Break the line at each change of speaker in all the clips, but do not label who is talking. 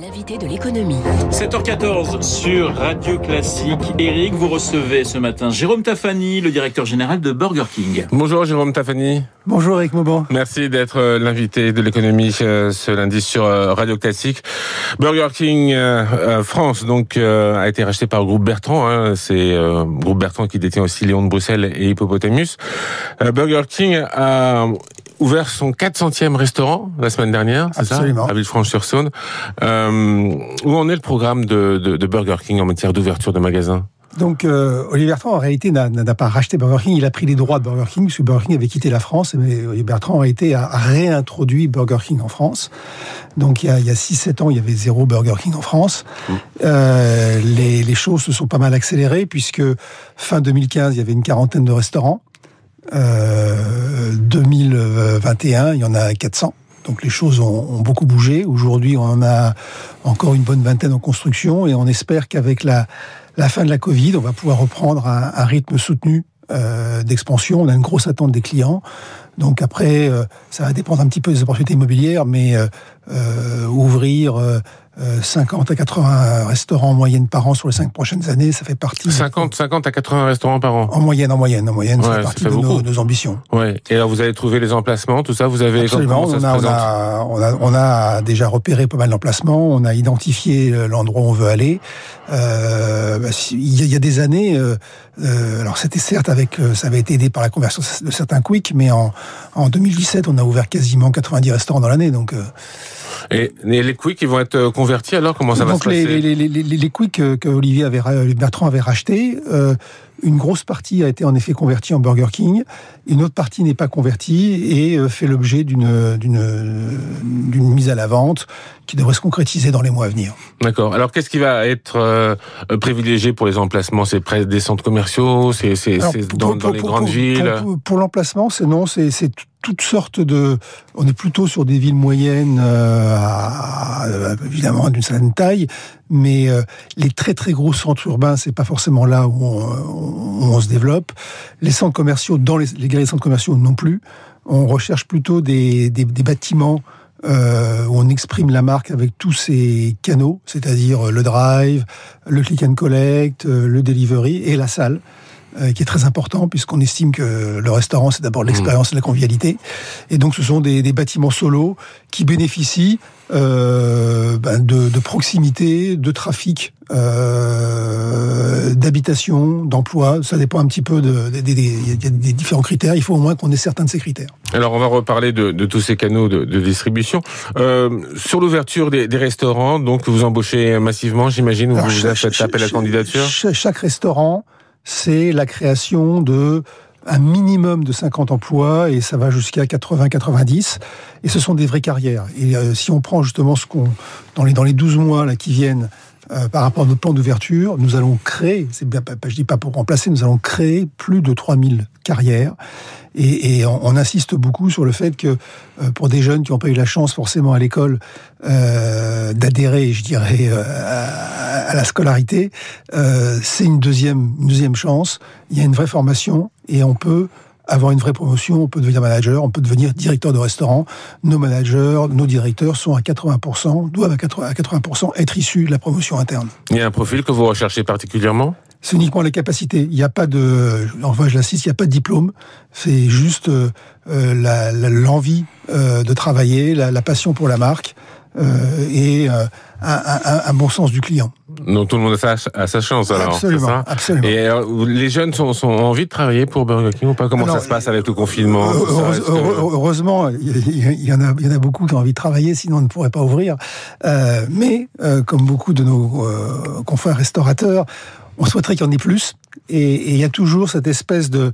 L'invité de l'économie.
7h14 sur Radio Classique. Eric, vous recevez ce matin Jérôme Tafani, le directeur général de Burger King.
Bonjour Jérôme Tafani.
Bonjour Eric Mauban.
Merci d'être euh, l'invité de l'économie euh, ce lundi sur euh, Radio Classique. Burger King France donc a été racheté par le groupe Bertrand. Hein. C'est groupe Bertrand qui détient aussi Léon de Bruxelles et Hippopotamus. Burger King a ouvert son 400e restaurant la semaine dernière, c'est ça? À Villefranche-sur-Saône. Euh, où en est le programme de, de, de Burger King en matière d'ouverture de magasins?
Donc euh, Olivier Bertrand en réalité n'a pas racheté Burger King, il a pris les droits de Burger King puisque Burger King avait quitté la France, mais Olivier Bertrand a été à réintroduit Burger King en France. Donc il y a, il y a 6-7 ans, il y avait zéro Burger King en France. Mmh. Euh, les, les choses se sont pas mal accélérées puisque fin 2015, il y avait une quarantaine de restaurants. Euh, 2021, il y en a 400. Donc les choses ont, beaucoup bougé. Aujourd'hui, on en a encore une bonne vingtaine en construction et on espère qu'avec la, la fin de la Covid, on va pouvoir reprendre un, rythme soutenu euh, d'expansion. On a une grosse attente des clients. Donc après, euh, ça va dépendre un petit peu des opportunités immobilières, mais euh, euh ouvrir 50 euh, à 80 restaurants en moyenne par an sur les 5 prochaines années, ça fait partie.
50, 50 à 80 restaurants par an.
En moyenne, en moyenne, en moyenne, ça fait partie de nos, ambitions.
Ouais. Et alors, vous avez trouvé les emplacements, tout ça, vous avez.
Absolument. On a, on, a, on, a, on a déjà repéré pas mal d'emplacements. On a identifié l'endroit où on veut aller. Euh, bah, il y a des années, euh, euh, alors c'était certes avec, ça avait été aidé par la conversion de certains Quick, mais en, en 2017, on a ouvert quasiment 90 restaurants dans l'année, donc.
Et, les Quick, ils vont être convertis alors? Comment ça va se passer?
les, les, les, les Quick que, Olivier avait, Bertrand avait racheté, euh, une grosse partie a été en effet convertie en Burger King, une autre partie n'est pas convertie et euh, fait l'objet d'une d'une mise à la vente qui devrait se concrétiser dans les mois à venir.
D'accord. Alors qu'est-ce qui va être euh, privilégié pour les emplacements? C'est près des centres commerciaux? C'est dans, dans, les grandes villes?
Pour, pour l'emplacement, c'est non, c'est toutes sortes de. On est plutôt sur des villes moyennes, euh, à, évidemment d'une certaine taille, mais euh, les très très gros centres urbains, c'est pas forcément là où on, se développe. Les centres commerciaux, dans les, les galeries centres commerciaux non plus. On recherche plutôt des, des, des bâtiments euh, où on exprime la marque avec tous ces canaux, c'est-à-dire le drive, le click and collect, le delivery et la salle. Euh, qui est très important puisqu'on estime que le restaurant c'est d'abord l'expérience et la convivialité. Et donc ce sont des, des bâtiments solos qui bénéficient euh, ben de, de, proximité, de trafic, euh, d'habitation, d'emploi. Ça dépend un petit peu de, des, des différents critères. Il faut au moins qu'on ait certains de ces critères.
Alors on va reparler de, de tous ces canaux de, de distribution. Euh, sur l'ouverture des, des, restaurants, donc vous embauchez massivement, j'imagine, ou vous faites appel à candidature
Chaque restaurant c'est la création de un minimum de 50 emplois et ça va jusqu'à 80-90 et ce sont des vraies carrières. Et euh, si on prend justement ce qu'on dans les dans les 12 mois là qui viennent euh, par rapport à notre plan d'ouverture, nous allons créer, c'est bien, je dis pas pour remplacer, nous allons créer plus de 3000 carrières. Et, on, insiste beaucoup sur le fait que euh, pour des jeunes qui n'ont pas eu la chance forcément à l'école euh, d'adhérer, je dirais, à, à, la scolarité, c'est une deuxième, une deuxième chance. Il y a une vraie formation et on peut avoir une vraie promotion, on peut devenir manager, on peut devenir directeur de restaurant. Nos managers, nos directeurs sont à 80%, doivent à 80% être issus de la promotion interne.
Il y a un profil que vous recherchez particulièrement?
C'est uniquement les capacités. Il n'y a pas de, enfin je l'insiste, il n'y a pas de diplôme. C'est juste euh, l'envie euh, de travailler, la, passion pour la marque euh, et euh, un, un, bon sens du client.
Donc tout le monde a sa, chance alors.
Absolument.
Ça
absolument.
Et euh, les jeunes sont, sont, ont envie de travailler pour Burger King ou pas? Comment ça se passe avec le confinement?
Heureusement, il y, en a, il y en a beaucoup qui ont envie de travailler, sinon on ne pourrait pas ouvrir. Euh, mais comme beaucoup de nos confrères restaurateurs, on souhaiterait qu'il y en ait plus. Et il y a toujours cette espèce de,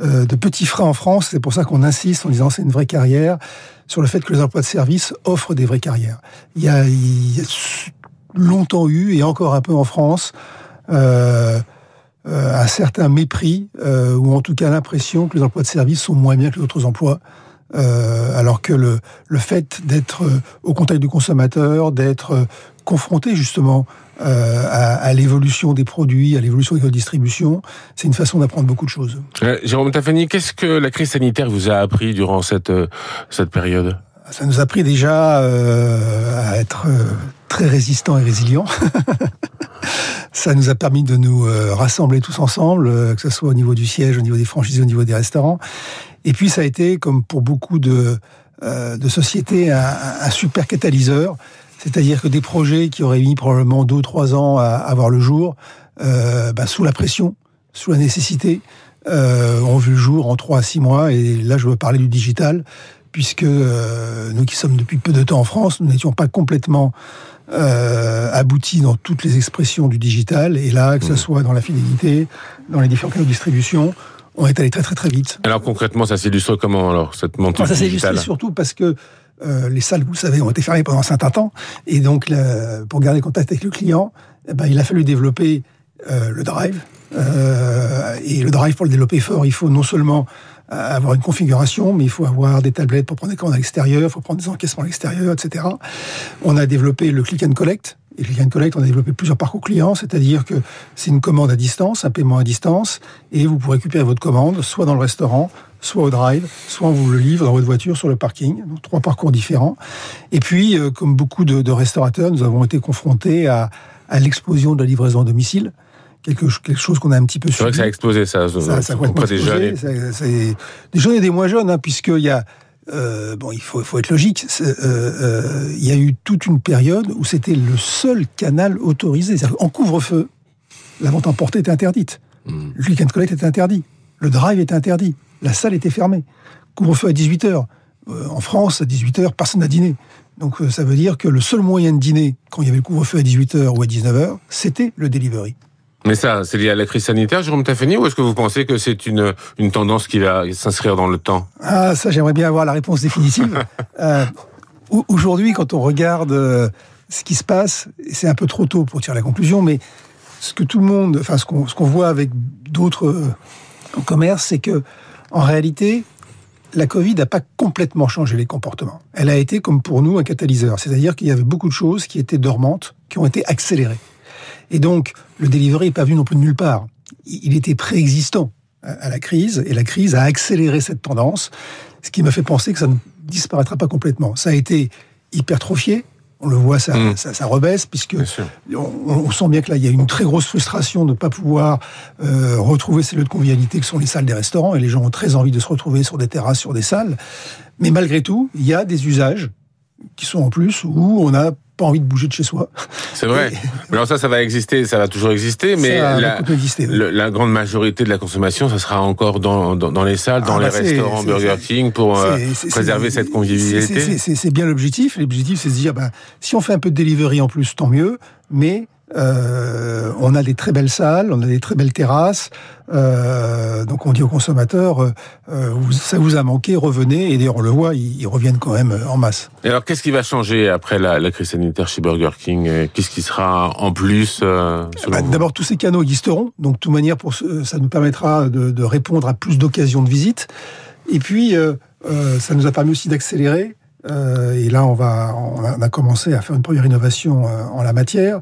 euh, de petits freins en France. C'est pour ça qu'on insiste en disant c'est une vraie carrière sur le fait que les emplois de service offrent des vraies carrières. Il y a, longtemps eu, et encore un peu en France, euh, euh, un certain mépris, ou en tout cas l'impression que les emplois de service sont moins bien que les autres emplois. Alors que le, le fait d'être au contact du consommateur, d'être confronté justement euh, à, à l'évolution des produits, à l'évolution de la distribution. C'est une façon d'apprendre beaucoup de choses.
Jérôme Tafani, qu'est-ce que la crise sanitaire vous a appris durant cette, euh, cette période?
Ça nous a appris déjà euh, à être très résistant et résilient. ça nous a permis de nous rassembler tous ensemble, que ce soit au niveau du siège, au niveau des franchises, au niveau des restaurants. Et puis ça a été, comme pour beaucoup de, de sociétés, un, super catalyseur. C'est-à-dire que des projets qui auraient mis probablement deux ou trois ans à, avoir le jour, bah, sous la pression, sous la nécessité, ont vu le jour en trois à six mois. Et là, je veux parler du digital puisque euh, nous qui sommes depuis peu de temps en France, nous n'étions pas complètement euh, aboutis dans toutes les expressions du digital. Et là, que ce mmh. soit dans la fidélité, dans les différents canaux de distribution, on est allé très très très vite.
Alors concrètement, ça s'illustre comment alors cette montée Ça
s'illustre surtout parce que euh, les salles, vous savez, ont été fermées pendant un certain temps, et donc pour garder contact avec le client, eh ben, il a fallu développer euh, le drive. Euh, et le drive, pour le développer fort, il faut non seulement avoir une configuration, mais il faut avoir des tablettes pour prendre des commandes à l'extérieur, il faut prendre des encaissements à l'extérieur, etc. On a développé le click and collect. Et click and collect, on a développé plusieurs parcours clients, c'est-à-dire que c'est une commande à distance, un paiement à distance, et vous pouvez récupérer votre commande soit dans le restaurant, soit au drive, soit on vous le livre dans votre voiture sur le parking. Donc trois parcours différents. Et puis, euh, comme beaucoup de, de, restaurateurs, nous avons été confrontés à, à l'explosion de la livraison à domicile quelque, quelque chose qu'on a un petit peu
C'est vrai que ça a explosé, ça,
ça, ça auprès des jeunes. C'est, des jeunes et des moins jeunes, hein, puisqu'il y a... Euh, bon, il faut, être logique. Euh, euh, il y a eu toute une période où c'était le seul canal autorisé. En couvre-feu, la vente emportée était interdite. Hmm. Le click and collect était interdit. Le drive était interdit. La salle était fermée. Couvre-feu à 18h. en France, à 18h, personne n'a dîné. Donc ça veut dire que le seul moyen de dîner, quand il y avait le couvre-feu à 18h ou à 19h, c'était le delivery.
Mais ça, c'est lié à la crise sanitaire, Jérôme Taffeni, ou est-ce que vous pensez que c'est une, une tendance qui va s'inscrire dans le temps?
Ah, ça, j'aimerais bien avoir la réponse définitive. euh, Aujourd'hui, quand on regarde euh, ce qui se passe, c'est un peu trop tôt pour tirer la conclusion, mais ce que tout le monde, enfin, ce qu'on voit avec d'autres euh, commerces, c'est que, en réalité, la Covid n'a pas complètement changé les comportements. Elle a été, comme pour nous, un catalyseur. C'est-à-dire qu'il y avait beaucoup de choses qui étaient dormantes, qui ont été accélérées. Et donc, le delivery n'est pas venu non plus de nulle part. Il était préexistant à la crise, et la crise a accéléré cette tendance, ce qui me fait penser que ça ne disparaîtra pas complètement. Ça a été hypertrophié, on le voit, ça, mmh. ça, rebaisse, puisque on, sent bien que là, il y a une très grosse frustration de ne pas pouvoir euh, retrouver ces lieux de convivialité que sont les salles des restaurants, et les gens ont très envie de se retrouver sur des terrasses, sur des salles. Mais malgré tout, il y a des usages qui sont en plus où on a pas envie de bouger de chez soi.
C'est vrai. Alors ça, ça va exister, ça va toujours exister, mais la, la, grande majorité de la consommation, ça sera encore dans, dans, les salles, dans ah, les bah, restaurants Burger King pour euh, préserver cette convivialité.
C'est bien l'objectif. L'objectif, c'est de se dire, ben, si on fait un peu de delivery en plus, tant mieux, mais euh, on a des très belles salles, on a des très belles terrasses. Euh, donc on dit aux consommateurs, euh, euh ça vous a manqué, revenez. Et d'ailleurs on le voit, ils, reviennent quand même en masse.
Et alors qu'est-ce qui va changer après la, la crise sanitaire chez Burger King Qu'est-ce qui sera en plus euh,
bah, D'abord tous ces canaux existeront. Donc de toute manière, pour, ça nous permettra de, de répondre à plus d'occasions de visite. Et puis ça nous a permis aussi d'accélérer et là, on, va, on a commencé à faire une première innovation en la matière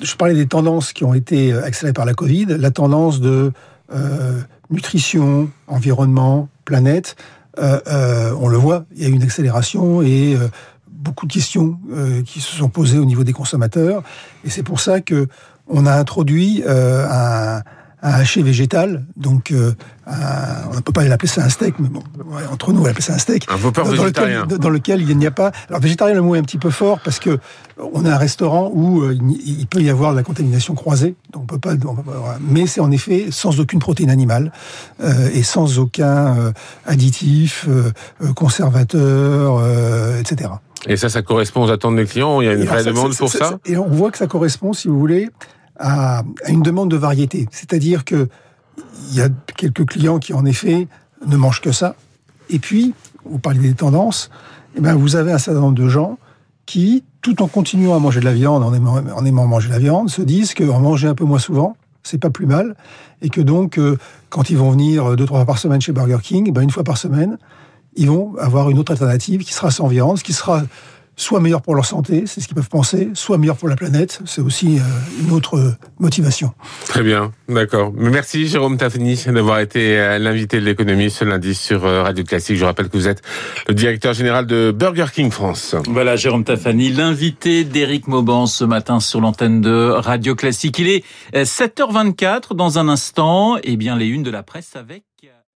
je parlais des tendances qui ont été euh, accélérées par la Covid, la tendance de euh, nutrition, environnement, planète. Euh, on le voit, il y a eu une accélération et beaucoup de questions qui se sont posées au niveau des consommateurs. Et c'est pour ça que on a introduit un un haché végétal. Donc, euh, on ne peut pas l'appeler ça un steak, mais bon, entre nous, on l'appelle ça un steak.
Un dans,
végétarien. Lequel, dans lequel il n'y a pas. Alors, végétarien, le mot est un petit peu fort parce que on a un restaurant où euh, il peut y avoir de la contamination croisée. Donc, on peut pas. On peut pas mais c'est en effet sans aucune protéine animale euh, et sans aucun euh, additif, euh, conservateur, etc.
Et ça, ça correspond aux attentes des clients Il y a une vraie demande pour ça, ça
Et on voit que ça correspond, si vous voulez, à, une demande de variété. C'est-à-dire que il y a quelques clients qui, en effet, ne mangent que ça. Et puis, vous parlez des tendances, eh ben, vous avez un certain nombre de gens qui, tout en continuant à manger de la viande, en aimant, manger de la viande, se disent qu'en manger un peu moins souvent, c'est pas plus mal, et que donc, euh, quand ils vont venir deux, trois fois par semaine chez Burger King, eh ben, une fois par semaine, ils vont avoir une autre alternative qui sera sans viande, qui sera soit meilleurs pour leur santé, c'est ce qu'ils peuvent penser, soit meilleurs pour la planète, c'est aussi euh, une autre motivation.
Très bien, d'accord. Merci Jérôme Tafni d'avoir été euh, l'invité de l'économie ce lundi sur euh, Radio Classique. Je rappelle que vous êtes le directeur général de Burger King France.
Voilà, Jérôme Tafani, l'invité d'Éric Mauban ce matin sur l'antenne de Radio Classique. Il est 7h24 dans un instant, et eh bien les unes de la presse avec